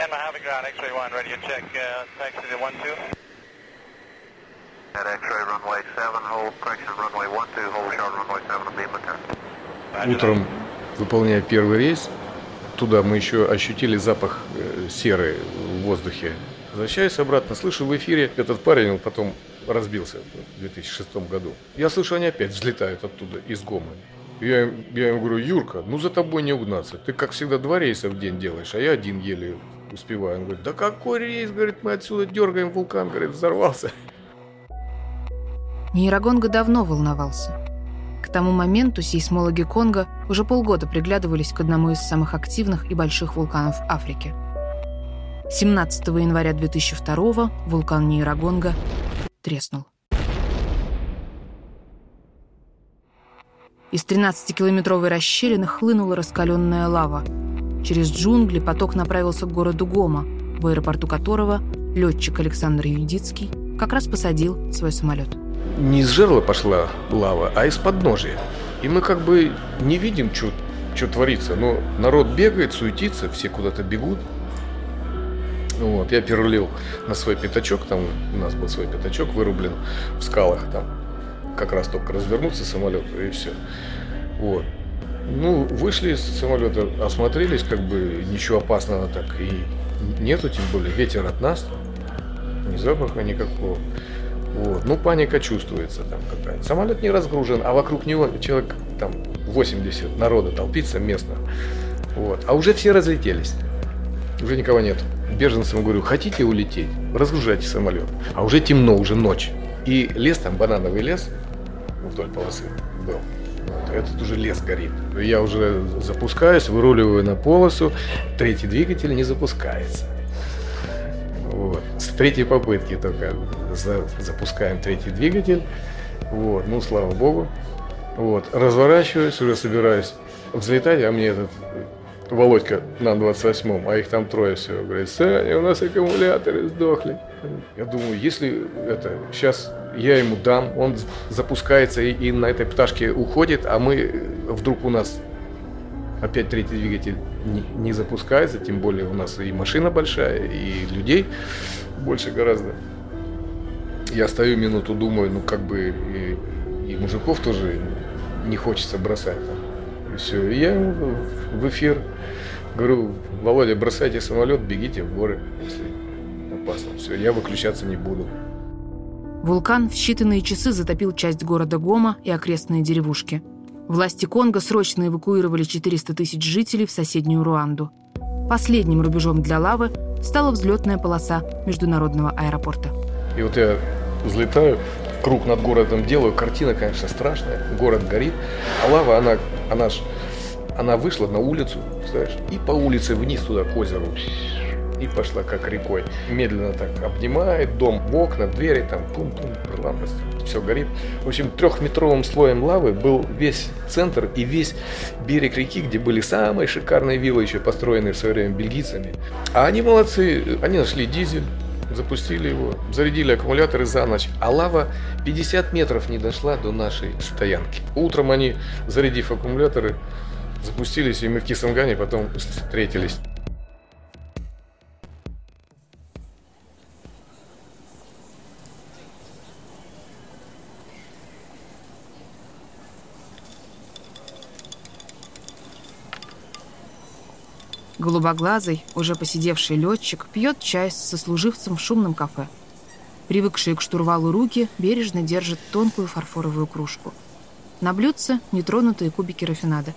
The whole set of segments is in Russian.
Dan Mojave ground, X-ray 1, ready to check uh, taxi to 1-2. At X-ray runway 7, hold correction runway 12, hold short runway 7, beam return. Утром, выполняя первый рейс, туда мы еще ощутили запах э, серы в воздухе. Возвращаюсь обратно, слышу в эфире, этот парень, он потом разбился в 2006 году. Я слышу, они опять взлетают оттуда, из Гомы. Я, им- я ему говорю, Юрка, ну за тобой не угнаться. Ты, как всегда, два рейса в день делаешь, а я один еле успеваю. Он говорит, да какой рейс? Говорит, мы отсюда дергаем вулкан, говорит, взорвался. Нейрогонга давно волновался. К тому моменту сейсмологи Конго уже полгода приглядывались к одному из самых активных и больших вулканов Африки. 17 января 2002 вулкан Нейрогонга треснул. Из 13-километровой расщелины хлынула раскаленная лава. Через джунгли поток направился к городу Гома, в аэропорту которого летчик Александр Юдицкий как раз посадил свой самолет. Не из жерла пошла лава, а из подножия. И мы как бы не видим, что творится. Но народ бегает, суетится, все куда-то бегут. Вот, я перерулил на свой пятачок, там у нас был свой пятачок вырублен в скалах, там как раз только развернуться самолет и все. Вот. Ну, вышли из самолета, осмотрелись, как бы ничего опасного так и нету, тем более ветер от нас, ни запаха никакого. Вот. Ну, паника чувствуется там какая-то. Самолет не разгружен, а вокруг него человек там 80 народа толпится местно. Вот. А уже все разлетелись. Уже никого нет. Беженцам говорю, хотите улететь? Разгружайте самолет. А уже темно, уже ночь. И лес там, банановый лес, вдоль полосы был. Этот уже лес горит. Я уже запускаюсь, выруливаю на полосу. Третий двигатель не запускается. Вот. С третьей попытки только за- запускаем третий двигатель. Вот. Ну, слава богу. Вот. Разворачиваюсь, уже собираюсь взлетать, а мне этот Володька на 28-м, а их там трое всего, говорит, Саня, у нас аккумуляторы сдохли. Я думаю, если это, сейчас я ему дам, он запускается и, и на этой пташке уходит, а мы, вдруг у нас опять третий двигатель не, не запускается, тем более у нас и машина большая, и людей больше гораздо. Я стою минуту, думаю, ну как бы и, и мужиков тоже не хочется бросать. И все. И я в эфир говорю, Володя, бросайте самолет, бегите в горы, если опасно. Все, я выключаться не буду. Вулкан в считанные часы затопил часть города Гома и окрестные деревушки. Власти Конго срочно эвакуировали 400 тысяч жителей в соседнюю Руанду. Последним рубежом для лавы стала взлетная полоса международного аэропорта. И вот я взлетаю, круг над городом делаю, картина, конечно, страшная, город горит, а лава, она, она ж, она вышла на улицу, знаешь, и по улице вниз туда к озеру, и пошла как рекой. Медленно так обнимает дом, в окна, двери, там, пум-пум, проламывается, все горит. В общем, трехметровым слоем лавы был весь центр и весь берег реки, где были самые шикарные виллы, еще построенные в свое время бельгийцами. А они молодцы, они нашли дизель, запустили его, зарядили аккумуляторы за ночь, а лава 50 метров не дошла до нашей стоянки. Утром они, зарядив аккумуляторы, запустились, и мы в Кисангане потом встретились. Голубоглазый, уже посидевший летчик, пьет чай с сослуживцем в шумном кафе. Привыкшие к штурвалу руки бережно держат тонкую фарфоровую кружку. На блюдце нетронутые кубики рафинада.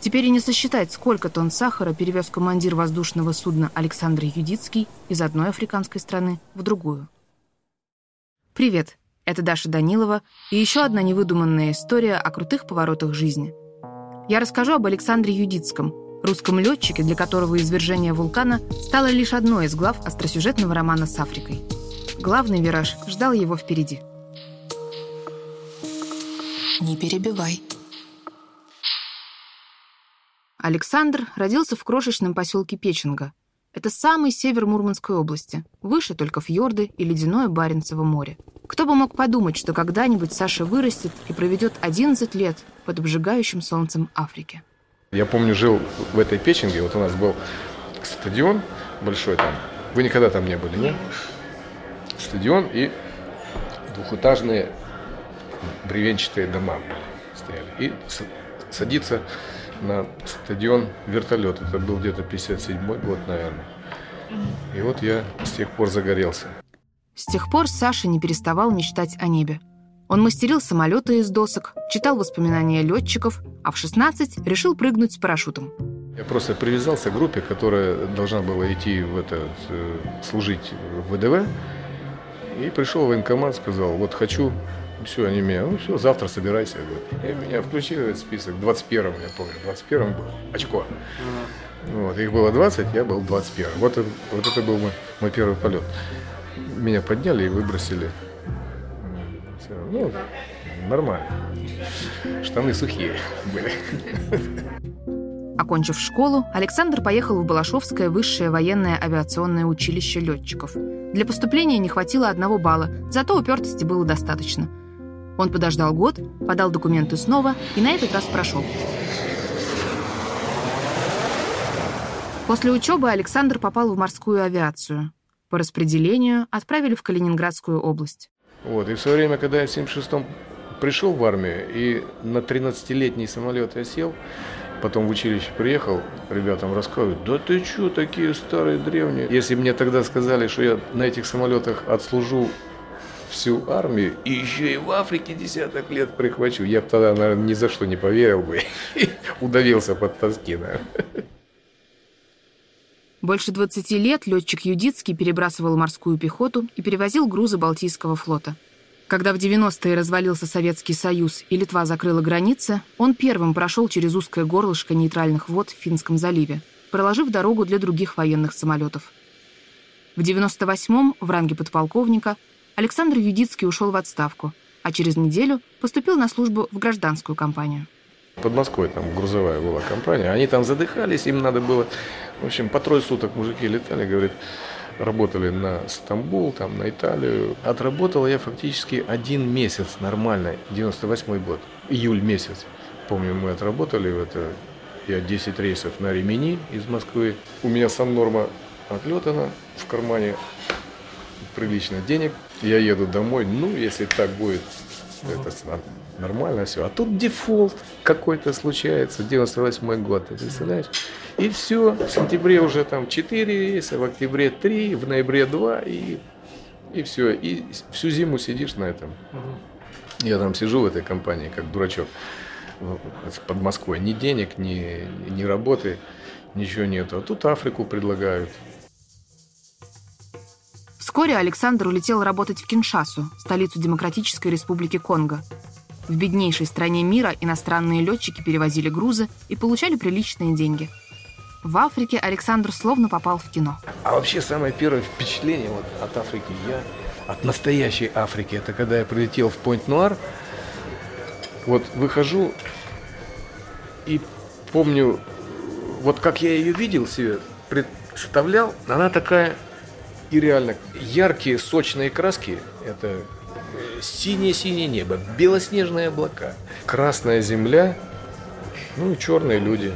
Теперь и не сосчитать, сколько тонн сахара перевез командир воздушного судна Александр Юдицкий из одной африканской страны в другую. Привет, это Даша Данилова и еще одна невыдуманная история о крутых поворотах жизни. Я расскажу об Александре Юдицком, русском летчике, для которого извержение вулкана стало лишь одной из глав остросюжетного романа с Африкой. Главный вираж ждал его впереди. Не перебивай. Александр родился в крошечном поселке Печенга. Это самый север Мурманской области, выше только фьорды и ледяное Баренцево море. Кто бы мог подумать, что когда-нибудь Саша вырастет и проведет 11 лет под обжигающим солнцем Африки. Я помню, жил в этой печенге, вот у нас был стадион, большой там. Вы никогда там не были, нет? Стадион и двухэтажные бревенчатые дома стояли. И садится на стадион вертолет. Это был где-то 57 год, наверное. И вот я с тех пор загорелся. С тех пор Саша не переставал мечтать о небе. Он мастерил самолеты из досок, читал воспоминания летчиков, а в 16 решил прыгнуть с парашютом. Я просто привязался к группе, которая должна была идти в это, э, служить в ВДВ. И пришел в военкомат, сказал, вот хочу, все, они меня, ну все, завтра собирайся. И меня включили в этот список, 21-м, я помню, 21-м был, очко. Вот, их было 20, я был 21. Вот, вот это был мой, мой первый полет. Меня подняли и выбросили. Ну, нормально. Штаны сухие были. Окончив школу, Александр поехал в Балашовское высшее военное авиационное училище летчиков. Для поступления не хватило одного балла, зато упертости было достаточно. Он подождал год, подал документы снова и на этот раз прошел. После учебы Александр попал в морскую авиацию. По распределению отправили в Калининградскую область. Вот, и в свое время, когда я в 76-м пришел в армию, и на 13-летний самолет я сел, потом в училище приехал, ребятам рассказывают, да ты что, такие старые, древние. Если мне тогда сказали, что я на этих самолетах отслужу всю армию и еще и в Африке десяток лет прихвачу, я бы тогда, наверное, ни за что не поверил бы. Удавился под тоски, наверное. Больше 20 лет летчик Юдицкий перебрасывал морскую пехоту и перевозил грузы Балтийского флота. Когда в 90-е развалился Советский Союз и Литва закрыла границы, он первым прошел через узкое горлышко нейтральных вод в Финском заливе, проложив дорогу для других военных самолетов. В 98-м в ранге подполковника Александр Юдицкий ушел в отставку, а через неделю поступил на службу в гражданскую компанию. Под Москвой там грузовая была компания. Они там задыхались, им надо было... В общем, по трое суток мужики летали, говорит, работали на Стамбул, там, на Италию. Отработал я фактически один месяц нормально, 98 год, июль месяц. Помню, мы отработали в это, я 10 рейсов на ремени из Москвы. У меня сам норма отлетана, в кармане прилично денег. Я еду домой, ну, если так будет, это нормально все. А тут дефолт какой-то случается, 98 год, ты представляешь? И все, в сентябре уже там 4 рейса, в октябре 3, в ноябре 2, и, и все. И всю зиму сидишь на этом. Я там сижу в этой компании, как дурачок, под Москвой. Ни денег, ни, ни работы, ничего нету. А тут Африку предлагают. Вскоре Александр улетел работать в Киншасу, столицу Демократической Республики Конго. В беднейшей стране мира иностранные летчики перевозили грузы и получали приличные деньги. В Африке Александр словно попал в кино. А вообще самое первое впечатление вот от Африки я, от настоящей Африки, это когда я прилетел в Пойнт-Нуар, вот выхожу и помню, вот как я ее видел себе, представлял, она такая и реально яркие сочные краски, это синее-синее небо, белоснежные облака, красная земля, ну и черные люди.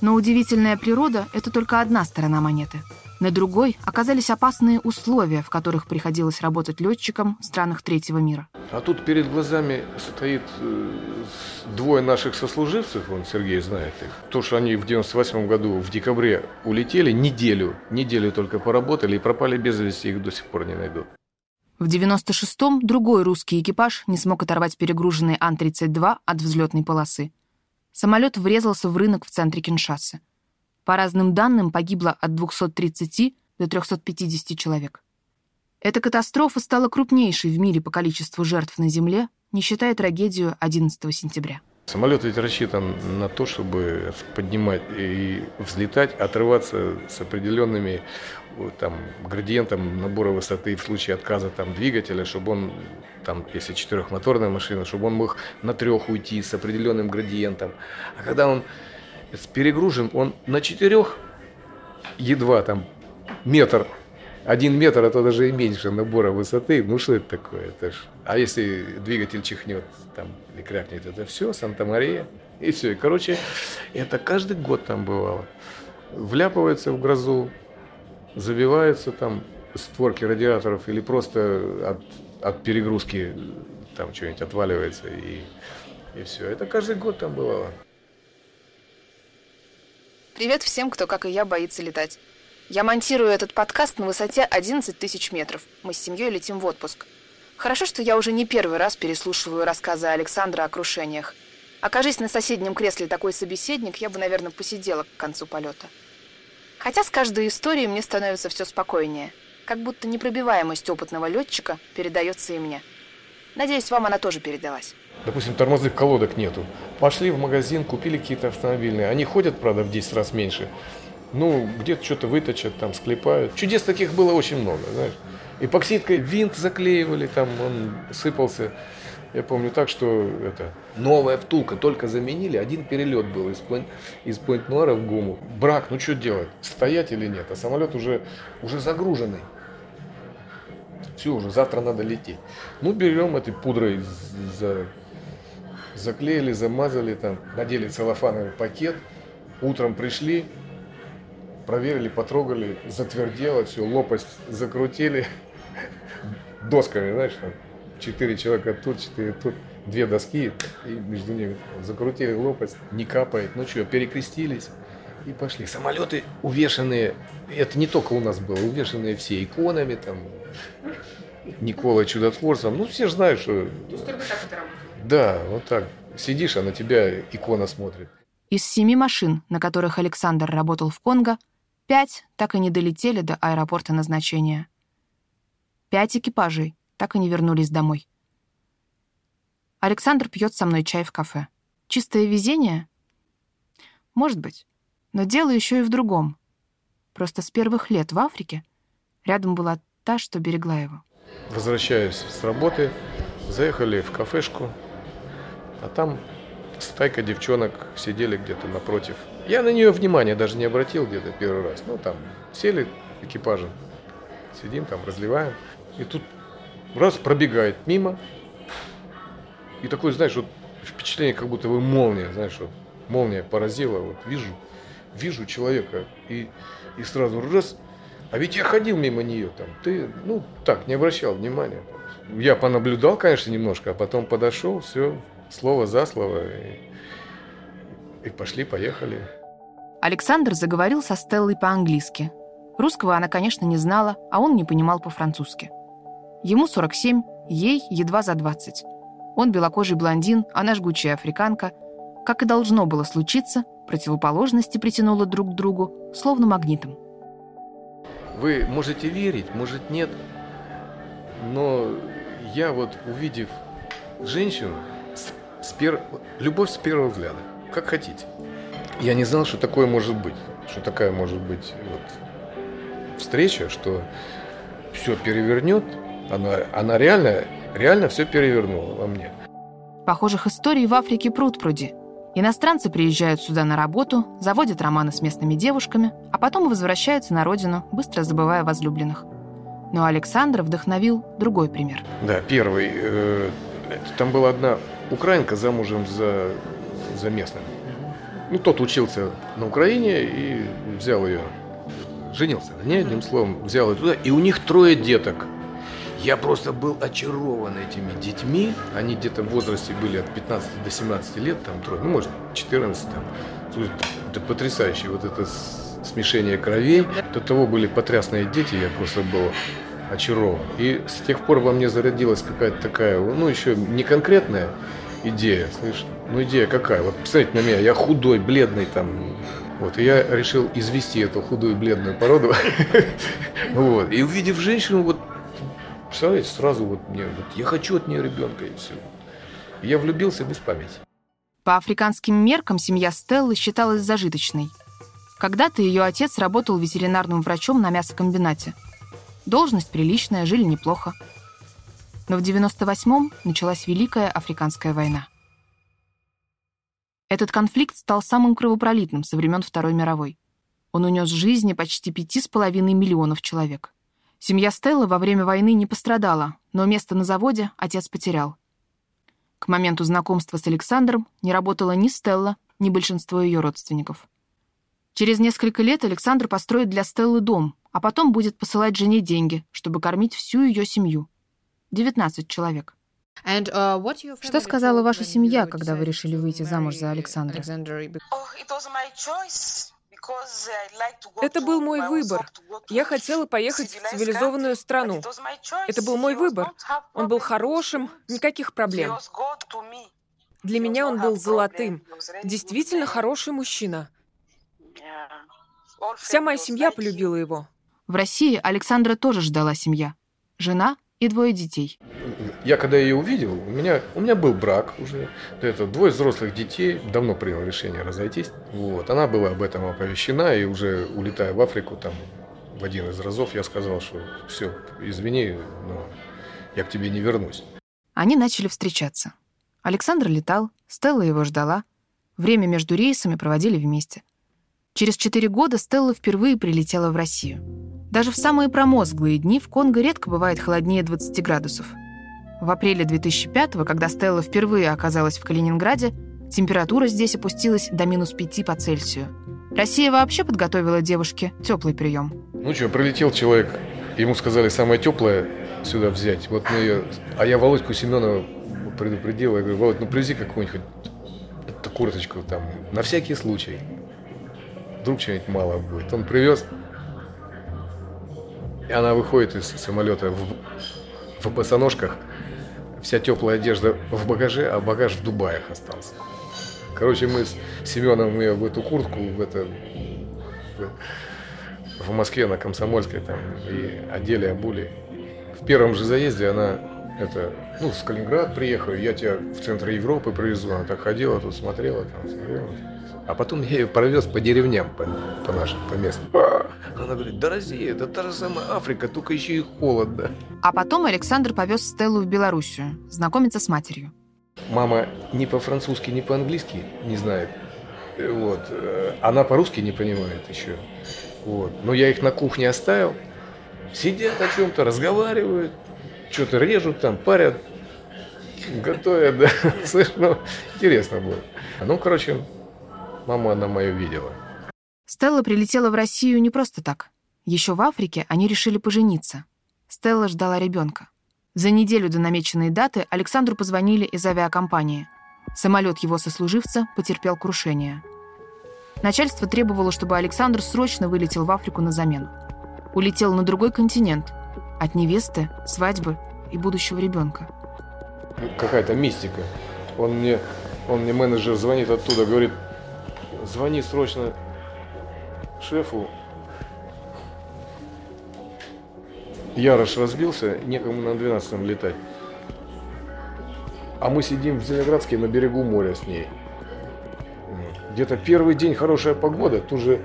Но удивительная природа – это только одна сторона монеты. На другой оказались опасные условия, в которых приходилось работать летчикам в странах третьего мира. А тут перед глазами стоит э, двое наших сослуживцев, он Сергей знает их. То, что они в 98 году в декабре улетели, неделю, неделю только поработали и пропали без вести, их до сих пор не найдут. В 96-м другой русский экипаж не смог оторвать перегруженный Ан-32 от взлетной полосы. Самолет врезался в рынок в центре Киншасы. По разным данным, погибло от 230 до 350 человек. Эта катастрофа стала крупнейшей в мире по количеству жертв на Земле, не считая трагедию 11 сентября. Самолет ведь рассчитан на то, чтобы поднимать и взлетать, отрываться с определенными там, градиентом набора высоты в случае отказа там, двигателя, чтобы он, там, если четырехмоторная машина, чтобы он мог на трех уйти с определенным градиентом. А когда он перегружен, он на четырех едва там метр один метр, а то даже и меньше набора высоты. Ну что это такое? Это ж... А если двигатель чихнет там, или крякнет, это все, Санта-Мария. И все. И, короче, это каждый год там бывало. Вляпывается в грозу, забиваются там створки радиаторов или просто от, от перегрузки там что-нибудь отваливается и, и все. Это каждый год там бывало. Привет всем, кто, как и я, боится летать. Я монтирую этот подкаст на высоте 11 тысяч метров. Мы с семьей летим в отпуск. Хорошо, что я уже не первый раз переслушиваю рассказы Александра о крушениях. Окажись на соседнем кресле такой собеседник, я бы, наверное, посидела к концу полета. Хотя с каждой историей мне становится все спокойнее. Как будто непробиваемость опытного летчика передается и мне. Надеюсь, вам она тоже передалась. Допустим, тормозных колодок нету. Пошли в магазин, купили какие-то автомобильные. Они ходят, правда, в 10 раз меньше. Ну, где-то что-то выточат, там, склепают. Чудес таких было очень много, знаешь. Эпоксидкой винт заклеивали, там он сыпался. Я помню так, что это новая втулка только заменили, один перелет был из, Пойнт, из Пойнт-Нуара в Гуму. Брак, ну что делать, стоять или нет? А самолет уже, уже загруженный. Все, уже завтра надо лететь. Ну, берем этой пудрой, за, заклеили, замазали, там, надели целлофановый пакет. Утром пришли, проверили, потрогали, затвердело, все, лопасть закрутили досками, знаешь, там, четыре человека тут, четыре тут, две доски, и между ними закрутили лопасть, не капает, ну что, перекрестились и пошли. Самолеты увешанные, это не только у нас было, увешанные все иконами, там, Никола Чудотворцем, ну все же знают, что... То есть только так это работает? Да, вот так. Сидишь, а на тебя икона смотрит. Из семи машин, на которых Александр работал в Конго, пять так и не долетели до аэропорта назначения. Пять экипажей так и не вернулись домой. Александр пьет со мной чай в кафе. Чистое везение? Может быть. Но дело еще и в другом. Просто с первых лет в Африке рядом была та, что берегла его. Возвращаюсь с работы, заехали в кафешку, а там стайка девчонок сидели где-то напротив. Я на нее внимания даже не обратил где-то первый раз. Ну, там сели экипажем, сидим там, разливаем. И тут раз пробегает мимо, и такое, знаешь, вот впечатление, как будто бы молния, знаешь, вот молния поразила, вот вижу, вижу человека, и, и сразу раз, а ведь я ходил мимо нее там, ты, ну, так, не обращал внимания. Я понаблюдал, конечно, немножко, а потом подошел, все, слово за слово, и, и пошли, поехали. Александр заговорил со Стеллой по-английски. Русского она, конечно, не знала, а он не понимал по-французски. Ему 47, ей едва за 20. Он белокожий блондин, она жгучая африканка. Как и должно было случиться, противоположности притянуло друг к другу, словно магнитом. Вы можете верить, может нет, но я вот увидев женщину, с, пер... любовь с первого взгляда, как хотите. Я не знал, что такое может быть, что такая может быть вот встреча, что все перевернет, она, она реально, реально все перевернула во мне. Похожих историй в Африке пруд-пруди. Иностранцы приезжают сюда на работу, заводят романы с местными девушками, а потом возвращаются на родину, быстро забывая возлюбленных. Но Александра вдохновил другой пример. Да, первый. Э, там была одна украинка замужем за, за местным. Ну, тот учился на Украине и взял ее, женился на ней, одним словом, взял ее туда. И у них трое деток – я просто был очарован этими детьми. Они где-то в возрасте были от 15 до 17 лет, там трое, ну, может, 14 там. Это потрясающе, вот это смешение кровей. До того были потрясные дети, я просто был очарован. И с тех пор во мне зародилась какая-то такая, ну, еще не конкретная идея, слышишь? Ну, идея какая? Вот посмотрите на меня, я худой, бледный там, вот, и я решил извести эту худую бледную породу. Вот. И увидев женщину, вот Представляете, сразу вот мне, вот я хочу от нее ребенка и все. я влюбился без памяти. По африканским меркам семья Стеллы считалась зажиточной. Когда-то ее отец работал ветеринарным врачом на мясокомбинате. Должность приличная, жили неплохо. Но в 98-м началась Великая Африканская война. Этот конфликт стал самым кровопролитным со времен Второй мировой. Он унес жизни почти пяти с половиной миллионов человек. Семья Стеллы во время войны не пострадала, но место на заводе отец потерял. К моменту знакомства с Александром не работала ни Стелла, ни большинство ее родственников. Через несколько лет Александр построит для Стеллы дом, а потом будет посылать жене деньги, чтобы кормить всю ее семью. 19 человек. Что сказала ваша семья, когда вы решили выйти замуж за Александра? Это был мой выбор. Я хотела поехать в цивилизованную страну. Это был мой выбор. Он был хорошим, никаких проблем. Для меня он был золотым. Действительно хороший мужчина. Вся моя семья полюбила его. В России Александра тоже ждала семья. Жена и двое детей. Я когда ее увидел, у меня, у меня был брак уже. Это двое взрослых детей, давно принял решение разойтись. Вот. Она была об этом оповещена, и уже улетая в Африку, там, в один из разов, я сказал, что все, извини, но я к тебе не вернусь. Они начали встречаться. Александр летал, Стелла его ждала. Время между рейсами проводили вместе. Через четыре года Стелла впервые прилетела в Россию. Даже в самые промозглые дни в Конго редко бывает холоднее 20 градусов. В апреле 2005 когда Стелла впервые оказалась в Калининграде, температура здесь опустилась до минус 5 по Цельсию. Россия вообще подготовила девушке теплый прием. Ну что, прилетел человек, ему сказали самое теплое сюда взять. Вот мы ее... А я Володьку Семенова предупредил, я говорю, Володь, ну привези какую-нибудь курточку там, на всякий случай. Вдруг чего-нибудь мало будет. Он привез, и она выходит из самолета в, в босоножках, вся теплая одежда в багаже, а багаж в Дубаях остался. Короче, мы с Семеном ее в эту куртку, в это, в, в Москве на Комсомольской там и одели, обули. В первом же заезде она это, ну, с Калининград приехала, я тебя в центр Европы привезу. Она так ходила, тут смотрела, там смотрела. А потом я ее провез по деревням, по, по нашим, по местным. Она говорит, да Россия, это та же самая Африка, только еще и холодно. А потом Александр повез Стеллу в Белоруссию, знакомиться с матерью. Мама ни по-французски, ни по-английски не знает. Вот. Она по-русски не понимает еще. Вот. Но я их на кухне оставил. Сидят о чем-то, разговаривают, что-то режут там, парят, готовят, да. Слышь, ну, интересно было. Ну, короче, маму она мою видела. Стелла прилетела в Россию не просто так. Еще в Африке они решили пожениться. Стелла ждала ребенка. За неделю до намеченной даты Александру позвонили из авиакомпании. Самолет его сослуживца потерпел крушение. Начальство требовало, чтобы Александр срочно вылетел в Африку на замену. Улетел на другой континент. От невесты, свадьбы и будущего ребенка. Какая-то мистика. Он мне, он мне менеджер звонит оттуда, говорит, звони срочно шефу. Ярош разбился, некому на 12 летать. А мы сидим в Зеленоградске на берегу моря с ней. Где-то первый день хорошая погода, тут же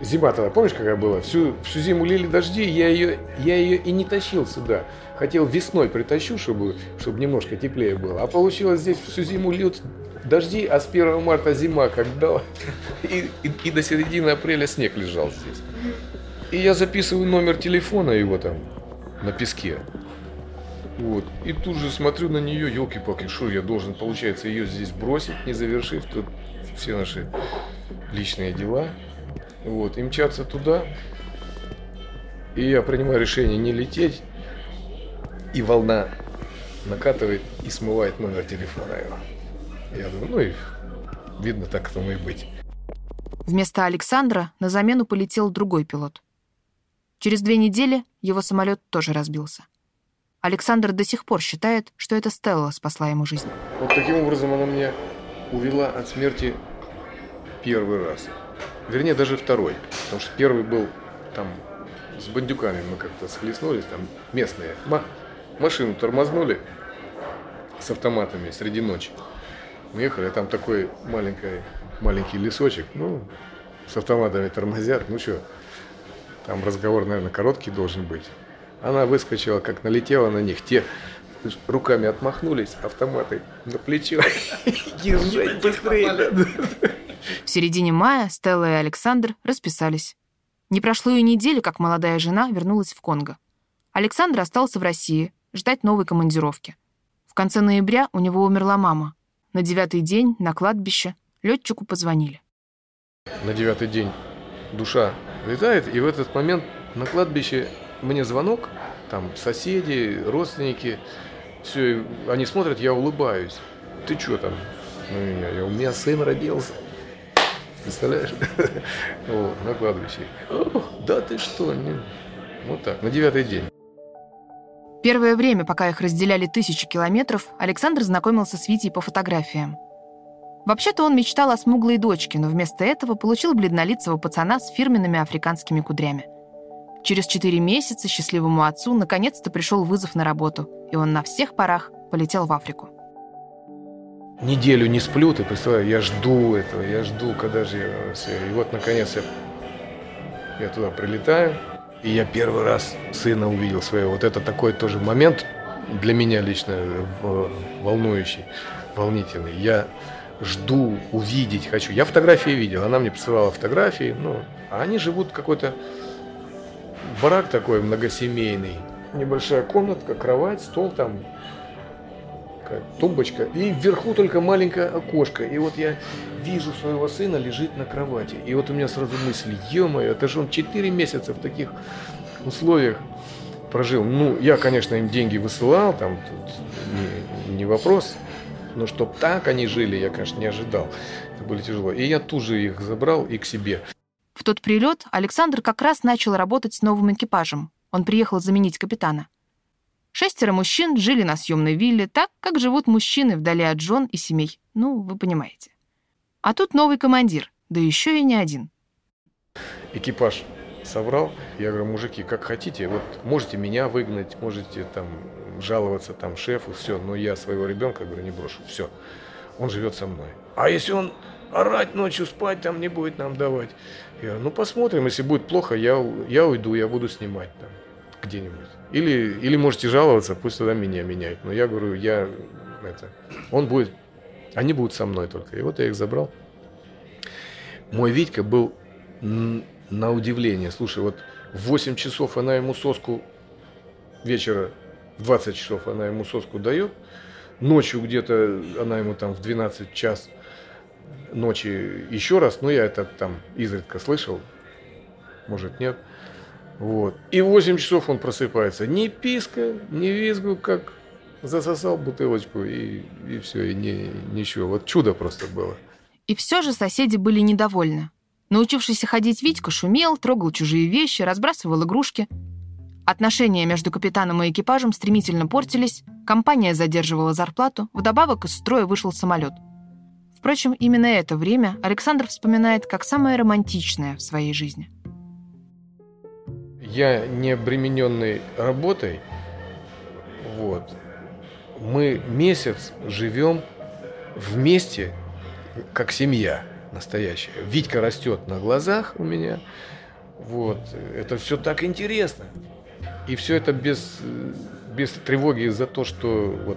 зима тогда, помнишь, какая была? Всю, всю зиму лили дожди, я ее, я ее и не тащил сюда. Хотел весной притащу, чтобы, чтобы немножко теплее было. А получилось здесь всю зиму льют дожди, а с 1 марта зима как дала. И, и, и до середины апреля снег лежал здесь. И я записываю номер телефона его там на песке. Вот. И тут же смотрю на нее, елки-палки, что я должен, получается, ее здесь бросить, не завершив тут все наши личные дела. Вот. И мчаться туда. И я принимаю решение не лететь. И волна накатывает и смывает номер телефона его. Я думаю, ну и видно, так тому и быть. Вместо Александра на замену полетел другой пилот. Через две недели его самолет тоже разбился. Александр до сих пор считает, что это Стелла спасла ему жизнь. Вот таким образом она меня увела от смерти первый раз. Вернее, даже второй. Потому что первый был там с бандюками мы как-то схлестнулись, там местные. Ма- машину тормознули с автоматами среди ночи. Мы ехали, там такой маленький, маленький лесочек, ну, с автоматами тормозят, ну что, там разговор, наверное, короткий должен быть. Она выскочила, как налетела на них, те руками отмахнулись, автоматы на плечо. Езжай быстрее. В середине мая Стелла и Александр расписались. Не прошло и недели, как молодая жена вернулась в Конго. Александр остался в России, ждать новой командировки. В конце ноября у него умерла мама, на девятый день на кладбище летчику позвонили. На девятый день душа летает, и в этот момент На кладбище мне звонок, там соседи, родственники, все, они смотрят, я улыбаюсь. Ты что там? Ну, меня, я, у меня сын родился. Представляешь? Вот, на кладбище. Да ты что? Вот так, на девятый день. Первое время, пока их разделяли тысячи километров, Александр знакомился с Витей по фотографиям. Вообще-то он мечтал о смуглой дочке, но вместо этого получил бледнолицего пацана с фирменными африканскими кудрями. Через четыре месяца счастливому отцу наконец-то пришел вызов на работу, и он на всех парах полетел в Африку. Неделю не сплю, ты представляешь, я жду этого, я жду, когда же я. И вот, наконец, я, я туда прилетаю, и я первый раз сына увидел своего. Вот это такой тоже момент для меня лично волнующий, волнительный. Я жду, увидеть хочу. Я фотографии видел, она мне присылала фотографии, ну, а они живут какой-то барак такой многосемейный. Небольшая комнатка, кровать, стол там, тумбочка. И вверху только маленькое окошко. И вот я вижу своего сына лежит на кровати. И вот у меня сразу мысль, ё-моё, это же он 4 месяца в таких условиях прожил. Ну, я, конечно, им деньги высылал, там не, не вопрос. Но чтоб так они жили, я, конечно, не ожидал. Это было тяжело. И я тут же их забрал и к себе. В тот прилет Александр как раз начал работать с новым экипажем. Он приехал заменить капитана. Шестеро мужчин жили на съемной вилле так, как живут мужчины вдали от жен и семей. Ну, вы понимаете. А тут новый командир, да еще и не один. Экипаж соврал. Я говорю, мужики, как хотите, вот можете меня выгнать, можете там жаловаться там шефу, все, но я своего ребенка, говорю, не брошу, все. Он живет со мной. А если он орать ночью, спать там не будет нам давать? Я говорю, ну посмотрим, если будет плохо, я, я уйду, я буду снимать там где-нибудь. Или, или можете жаловаться, пусть тогда меня меняют. Но я говорю, я это, он будет, они будут со мной только. И вот я их забрал. Мой Витька был на удивление. Слушай, вот в 8 часов она ему соску вечера, в 20 часов она ему соску дает, ночью где-то она ему там в 12 час ночи еще раз, но я это там изредка слышал, может нет. Вот. И в 8 часов он просыпается. Ни писка, ни визгу, как засосал бутылочку и, и все, и не, ничего. Вот чудо просто было. И все же соседи были недовольны. Научившийся ходить Витька шумел, трогал чужие вещи, разбрасывал игрушки. Отношения между капитаном и экипажем стремительно портились, компания задерживала зарплату, вдобавок из строя вышел самолет. Впрочем, именно это время Александр вспоминает как самое романтичное в своей жизни. Я не обремененный работой, вот, мы месяц живем вместе, как семья настоящая. Витька растет на глазах у меня. Вот. Это все так интересно. И все это без, без тревоги за то, что вот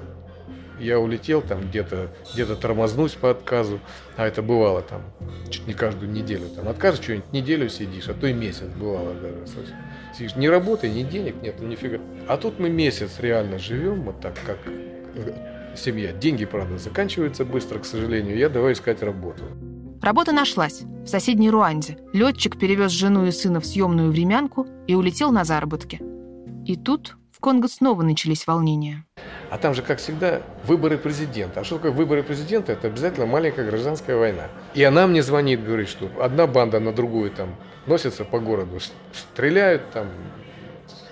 я улетел там где-то где-то тормознусь по отказу, а это бывало там чуть не каждую неделю. Там откажешь что-нибудь, неделю сидишь, а то и месяц бывало даже. Сидишь, ни работы, ни денег нет, нифига. А тут мы месяц реально живем вот так, как семья. Деньги, правда, заканчиваются быстро, к сожалению. Я давай искать работу. Работа нашлась в соседней Руанде. Летчик перевез жену и сына в съемную времянку и улетел на заработки. И тут в Конго снова начались волнения. А там же, как всегда, выборы президента. А что такое выборы президента? Это обязательно маленькая гражданская война. И она мне звонит, говорит, что одна банда на другую там носится по городу, стреляют там,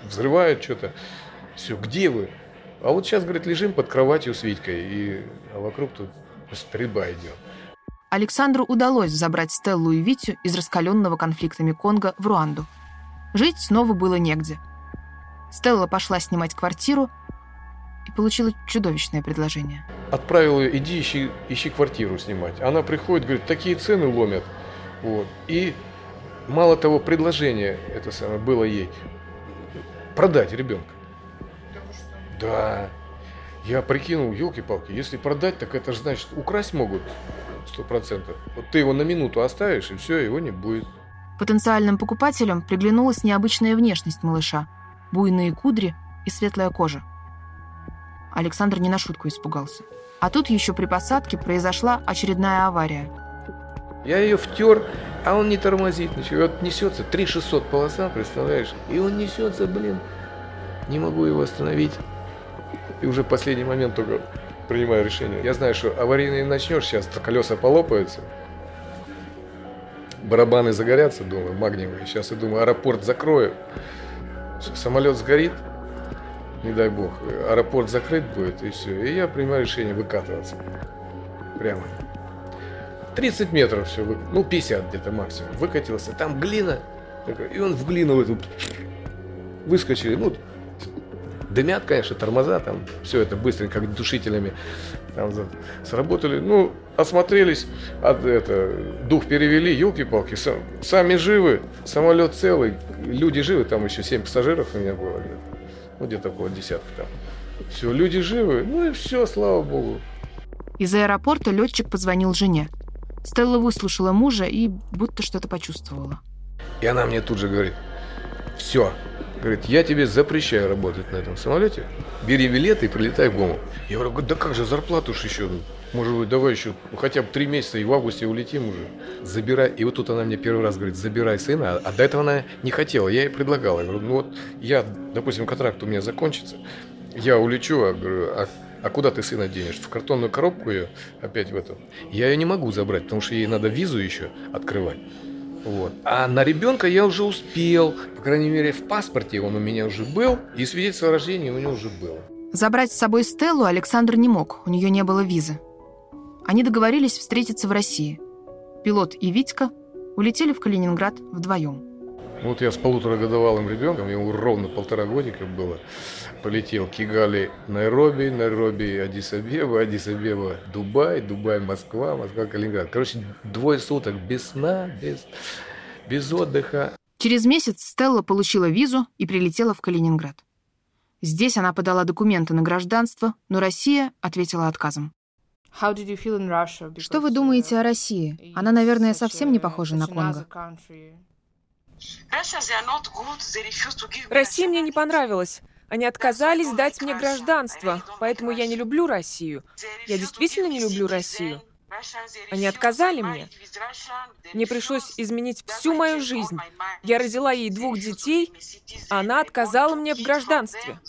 взрывают что-то. Все, где вы? А вот сейчас, говорит, лежим под кроватью с Витькой, и а вокруг тут стрельба идет. Александру удалось забрать Стеллу и Витю из раскаленного конфликтами Конго в Руанду. Жить снова было негде. Стелла пошла снимать квартиру и получила чудовищное предложение. Отправил ее, иди ищи, ищи квартиру снимать. Она приходит, говорит, такие цены ломят. Вот. И мало того, предложение это самое было ей продать ребенка. Да. Я прикинул, елки-палки, если продать, так это же значит украсть могут сто процентов. Вот ты его на минуту оставишь, и все, его не будет. Потенциальным покупателям приглянулась необычная внешность малыша. Буйные кудри и светлая кожа. Александр не на шутку испугался. А тут еще при посадке произошла очередная авария. Я ее втер, а он не тормозит ничего. Вот несется 3600 полоса, представляешь? И он несется, блин. Не могу его остановить. И уже в последний момент только принимаю решение. Я знаю, что аварийный начнешь, сейчас колеса полопаются. Барабаны загорятся, думаю, магниевые. Сейчас я думаю, аэропорт закрою. Самолет сгорит, не дай бог. Аэропорт закрыт будет, и все. И я принимаю решение выкатываться. Прямо. 30 метров все, вы... ну 50 где-то максимум. Выкатился, там глина. И он в глину эту выскочили. Ну, Дымят, конечно, тормоза, там все это быстренько, как душителями там, сработали. Ну, осмотрелись, от, это, дух перевели, елки-палки, сам, сами живы, самолет целый, люди живы, там еще 7 пассажиров у меня было где-то, ну, где-то около десятка там. Все, люди живы, ну и все, слава богу. Из аэропорта летчик позвонил жене. Стелла выслушала мужа и будто что-то почувствовала. И она мне тут же говорит, все, Говорит, я тебе запрещаю работать на этом самолете. Бери билеты и прилетай в Гому. Я говорю, да как же, зарплату ж еще, может быть, давай еще хотя бы три месяца и в августе улетим уже. Забирай. И вот тут она мне первый раз говорит, забирай сына. А до этого она не хотела, я ей предлагала. Я говорю, ну вот я, допустим, контракт у меня закончится, я улечу, а, а а куда ты сына денешь? В картонную коробку ее опять в этом. Я ее не могу забрать, потому что ей надо визу еще открывать. Вот. А на ребенка я уже успел, по крайней мере, в паспорте он у меня уже был, и свидетельство о рождении у него уже было. Забрать с собой Стеллу Александр не мог, у нее не было визы. Они договорились встретиться в России. Пилот и Витька улетели в Калининград вдвоем. Вот я с полуторагодовалым ребенком, ему ровно полтора годика было, полетел Кигали, Найроби, Найроби, Адисабеба, Адисабеба, Дубай, Дубай, Москва, Москва, Калининград. Короче, двое суток без сна, без, без отдыха. Через месяц Стелла получила визу и прилетела в Калининград. Здесь она подала документы на гражданство, но Россия ответила отказом. Что вы думаете о России? Она, наверное, совсем не похожа на Конго. Россия мне не понравилась. Они отказались дать мне гражданство, поэтому я не люблю Россию. Я действительно не люблю Россию. Они отказали мне. Мне пришлось изменить всю мою жизнь. Я родила ей двух детей, а она отказала мне в гражданстве.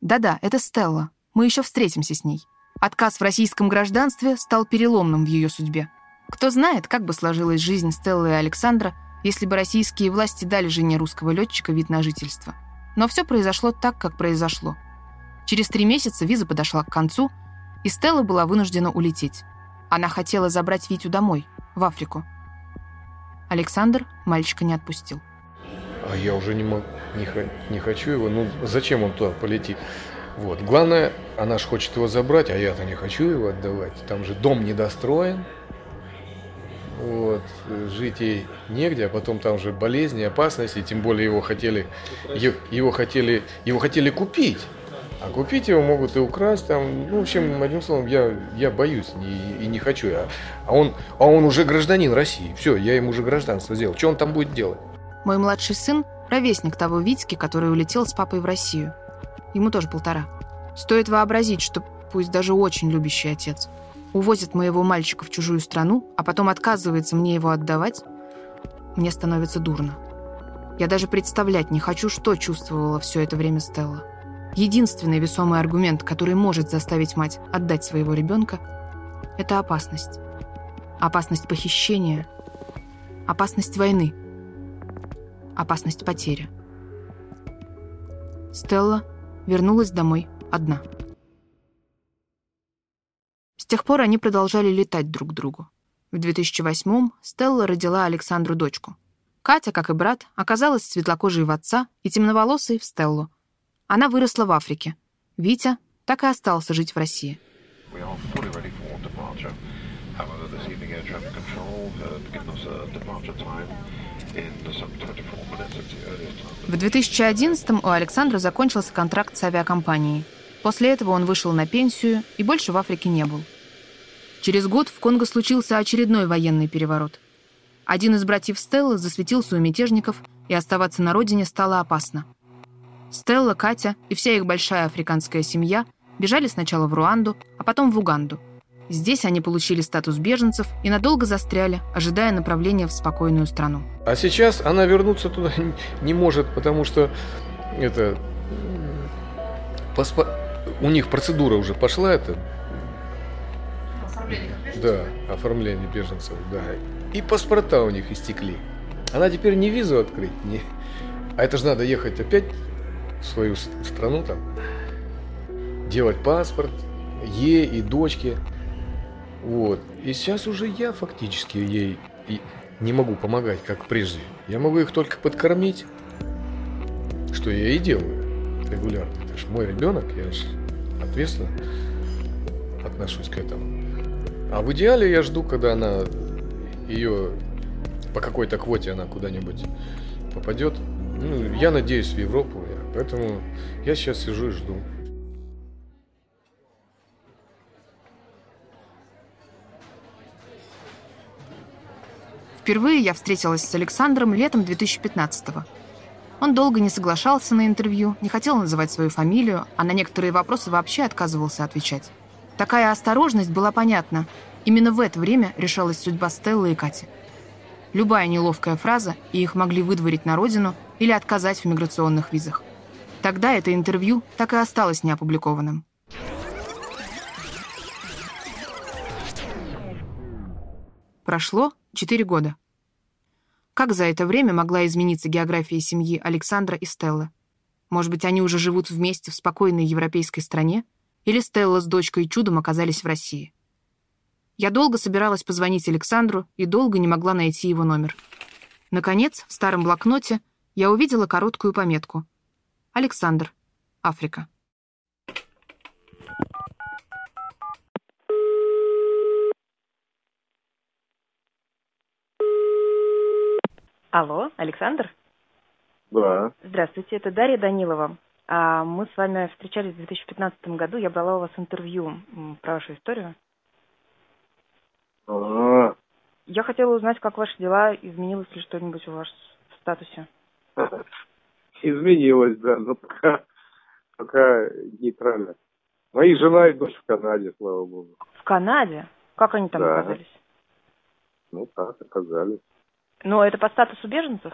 Да-да, это Стелла. Мы еще встретимся с ней. Отказ в российском гражданстве стал переломным в ее судьбе. Кто знает, как бы сложилась жизнь Стеллы и Александра, если бы российские власти дали жене русского летчика вид на жительство. Но все произошло так, как произошло. Через три месяца виза подошла к концу, и Стелла была вынуждена улететь. Она хотела забрать Витю домой, в Африку. Александр мальчика не отпустил. А я уже не, мог, не, не хочу его. Ну, зачем он туда полетит? Вот. Главное, она же хочет его забрать, а я-то не хочу его отдавать. Там же дом недостроен. Вот, жить ей негде, а потом там же болезни, опасности, тем более его хотели, его хотели, его хотели купить. А купить его могут и украсть там, ну, в общем, одним словом, я, я боюсь и, и не хочу. А, а, он, а он уже гражданин России. Все, я ему уже гражданство сделал. Что он там будет делать? Мой младший сын – ровесник того Витьки, который улетел с папой в Россию. Ему тоже полтора. Стоит вообразить, что пусть даже очень любящий отец – увозит моего мальчика в чужую страну, а потом отказывается мне его отдавать, мне становится дурно. Я даже представлять не хочу, что чувствовала все это время Стелла. Единственный весомый аргумент, который может заставить мать отдать своего ребенка, это опасность. Опасность похищения, опасность войны, опасность потери. Стелла вернулась домой одна. С тех пор они продолжали летать друг к другу. В 2008-м Стелла родила Александру дочку. Катя, как и брат, оказалась светлокожей в отца и темноволосой в Стеллу. Она выросла в Африке. Витя так и остался жить в России. В 2011-м у Александра закончился контракт с авиакомпанией. После этого он вышел на пенсию и больше в Африке не был. Через год в Конго случился очередной военный переворот. Один из братьев Стеллы засветился у мятежников, и оставаться на родине стало опасно. Стелла, Катя и вся их большая африканская семья бежали сначала в Руанду, а потом в Уганду. Здесь они получили статус беженцев и надолго застряли, ожидая направления в спокойную страну. А сейчас она вернуться туда не может, потому что это паспо... у них процедура уже пошла, это оформление Да, оформление беженцев, да. И паспорта у них истекли. Она теперь не визу открыть, не... а это же надо ехать опять в свою страну там, делать паспорт, ей и дочке. Вот. И сейчас уже я фактически ей не могу помогать, как прежде. Я могу их только подкормить, что я и делаю регулярно. Это же мой ребенок, я же ответственно отношусь к этому. А в идеале я жду, когда она ее по какой-то квоте она куда-нибудь попадет. Ну, я надеюсь в Европу, поэтому я сейчас сижу и жду. Впервые я встретилась с Александром летом 2015-го. Он долго не соглашался на интервью, не хотел называть свою фамилию, а на некоторые вопросы вообще отказывался отвечать. Такая осторожность была понятна. Именно в это время решалась судьба Стеллы и Кати. Любая неловкая фраза, и их могли выдворить на родину или отказать в миграционных визах. Тогда это интервью так и осталось неопубликованным. Прошло Четыре года. Как за это время могла измениться география семьи Александра и Стеллы? Может быть, они уже живут вместе в спокойной европейской стране? Или Стелла с дочкой чудом оказались в России? Я долго собиралась позвонить Александру и долго не могла найти его номер. Наконец, в старом блокноте я увидела короткую пометку. «Александр. Африка». Алло, Александр? Да. Здравствуйте, это Дарья Данилова. А мы с вами встречались в 2015 году. Я брала у вас интервью про вашу историю. А-а-а. Я хотела узнать, как ваши дела, изменилось ли что-нибудь у вас в статусе. Изменилось, да, но пока, пока нейтрально. Мои жена и дочь в Канаде, слава богу. В Канаде? Как они там да. оказались? Ну так, оказались. Но это по статусу беженцев?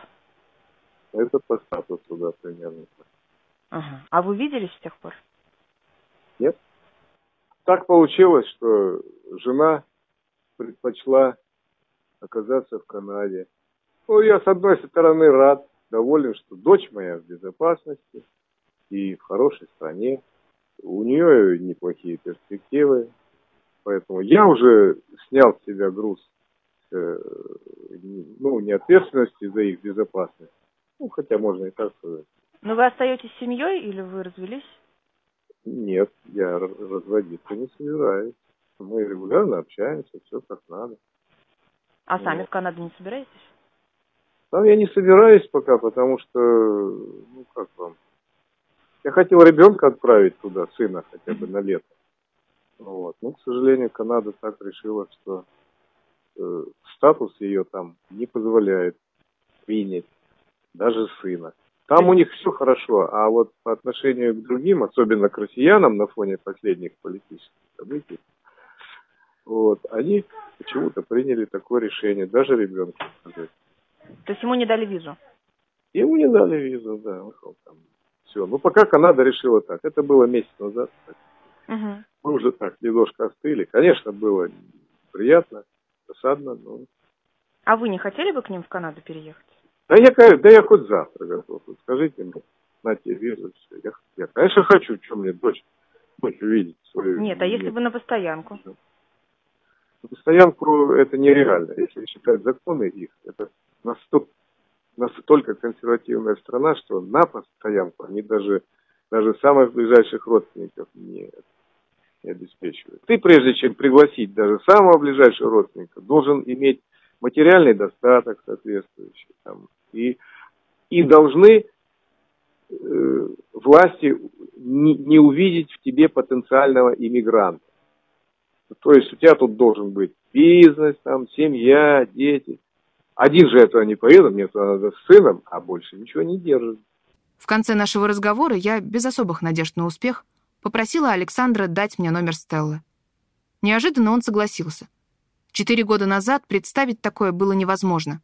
Это по статусу, да, примерно. Ага. А вы виделись с тех пор? Нет. Так получилось, что жена предпочла оказаться в Канаде. Ну, я, с одной стороны, рад, доволен, что дочь моя в безопасности и в хорошей стране. У нее неплохие перспективы. Поэтому я уже снял с себя груз ну, не ответственности за их безопасность. Ну, хотя можно и так сказать. Но вы остаетесь семьей или вы развелись? Нет, я разводиться не собираюсь. Мы регулярно общаемся, все как надо. А вот. сами в Канаду не собираетесь? Там я не собираюсь пока, потому что, ну как вам, я хотел ребенка отправить туда, сына хотя бы на лето. Вот. Но, к сожалению, Канада так решила, что Э, статус ее там не позволяет принять даже сына. Там у них все хорошо, а вот по отношению к другим, особенно к россиянам на фоне последних политических событий, вот, они почему-то приняли такое решение, даже ребенку сказать. То есть ему не дали визу? Ему не дали визу, да. Там. Все. Ну, пока Канада решила так. Это было месяц назад. Угу. Мы уже так немножко остыли. Конечно, было приятно досадно, но... А вы не хотели бы к ним в Канаду переехать? Да я, да я хоть завтра готов. Скажите мне, на тебе визу, все. Я, я, конечно, хочу, что мне дочь, дочь увидеть свою... Нет, а если бы на постоянку? На постоянку это нереально. Если считать законы их, это настолько, настолько консервативная страна, что на постоянку они даже, даже самых ближайших родственников не, не обеспечивает. Ты, прежде чем пригласить даже самого ближайшего родственника, должен иметь материальный достаток соответствующий. Там, и, и должны э, власти не, не увидеть в тебе потенциального иммигранта. То есть у тебя тут должен быть бизнес, там, семья, дети. Один же этого не поедет, мне туда надо с сыном, а больше ничего не держит. В конце нашего разговора я без особых надежд на успех попросила Александра дать мне номер Стеллы. Неожиданно он согласился. Четыре года назад представить такое было невозможно,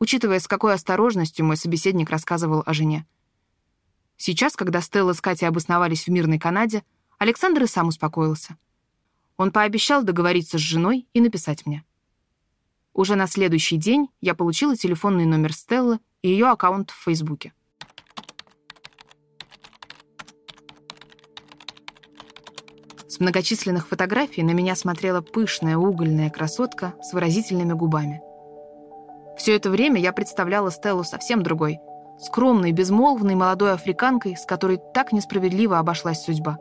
учитывая, с какой осторожностью мой собеседник рассказывал о жене. Сейчас, когда Стелла с Катей обосновались в мирной Канаде, Александр и сам успокоился. Он пообещал договориться с женой и написать мне. Уже на следующий день я получила телефонный номер Стеллы и ее аккаунт в Фейсбуке. Многочисленных фотографий на меня смотрела пышная угольная красотка с выразительными губами. Все это время я представляла Стеллу совсем другой, скромной, безмолвной молодой африканкой, с которой так несправедливо обошлась судьба.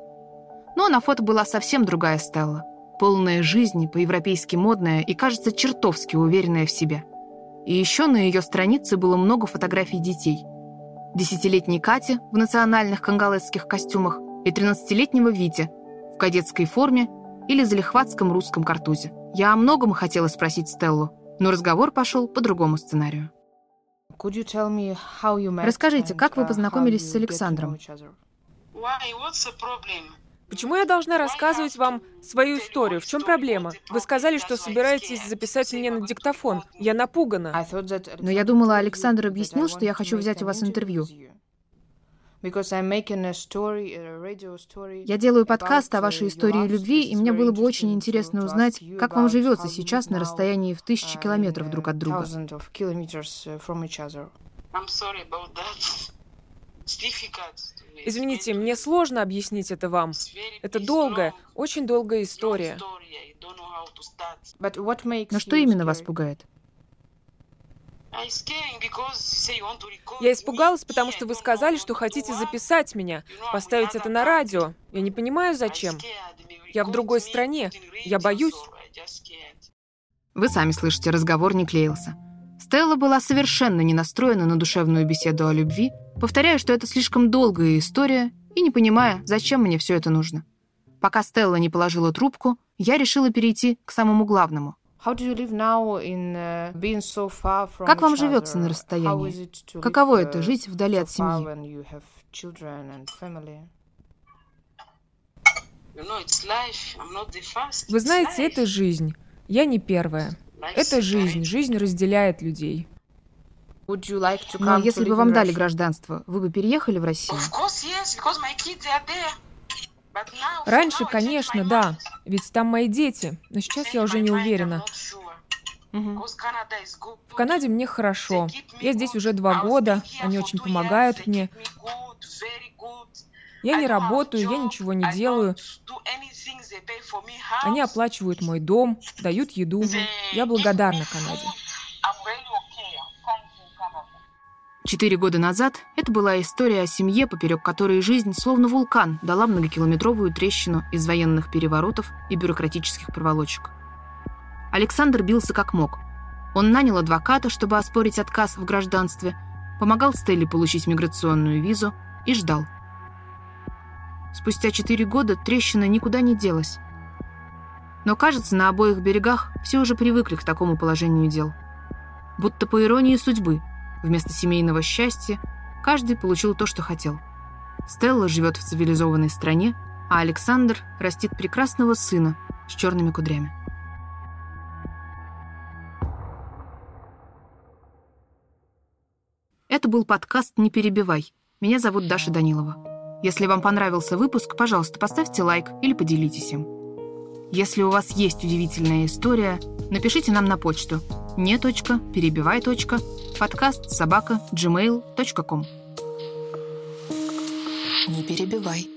Но на фото была совсем другая Стелла, полная жизни, по-европейски модная и, кажется, чертовски уверенная в себе. И еще на ее странице было много фотографий детей. Десятилетней Кати в национальных конголезских костюмах и тринадцатилетнего Вити в кадетской форме или залихватском русском картузе. Я о многом хотела спросить Стеллу, но разговор пошел по другому сценарию. Расскажите, как вы познакомились с Александром? Почему я должна рассказывать вам свою историю? В чем проблема? Вы сказали, что собираетесь записать мне на диктофон. Я напугана. Но я думала, Александр объяснил, что я хочу взять у вас интервью. Я делаю подкаст о вашей истории любви, и мне было бы очень интересно узнать, как вам живется сейчас на расстоянии в тысячи километров друг от друга. Извините, мне сложно объяснить это вам. Это долгая, очень долгая история. Но что именно вас пугает? Я испугалась, потому что вы сказали, что хотите записать меня, поставить это на радио. Я не понимаю, зачем. Я в другой стране. Я боюсь. Вы сами слышите, разговор не клеился. Стелла была совершенно не настроена на душевную беседу о любви, повторяя, что это слишком долгая история, и не понимая, зачем мне все это нужно. Пока Стелла не положила трубку, я решила перейти к самому главному. Uh, как вам живется на расстоянии? Каково это uh, — жить вдали от семьи? Вы знаете, это жизнь. Я не первая. Это жизнь. Жизнь разделяет людей. Но если бы вам дали гражданство, вы бы переехали в Россию? Раньше, конечно, да. Ведь там мои дети. Но сейчас я уже не уверена. В Канаде мне хорошо. Я здесь уже два года. Они очень помогают мне. Я не работаю, я ничего не делаю. Они оплачивают мой дом, дают еду. Я благодарна Канаде. Четыре года назад это была история о семье, поперек которой жизнь, словно вулкан, дала многокилометровую трещину из военных переворотов и бюрократических проволочек. Александр бился как мог. Он нанял адвоката, чтобы оспорить отказ в гражданстве, помогал Стелле получить миграционную визу и ждал. Спустя четыре года трещина никуда не делась. Но, кажется, на обоих берегах все уже привыкли к такому положению дел. Будто по иронии судьбы – Вместо семейного счастья каждый получил то, что хотел. Стелла живет в цивилизованной стране, а Александр растит прекрасного сына с черными кудрями. Это был подкаст «Не перебивай». Меня зовут Даша Данилова. Если вам понравился выпуск, пожалуйста, поставьте лайк или поделитесь им. Если у вас есть удивительная история, напишите нам на почту не точка, перебивай точка, подкаст собака gmail.com. Не перебивай.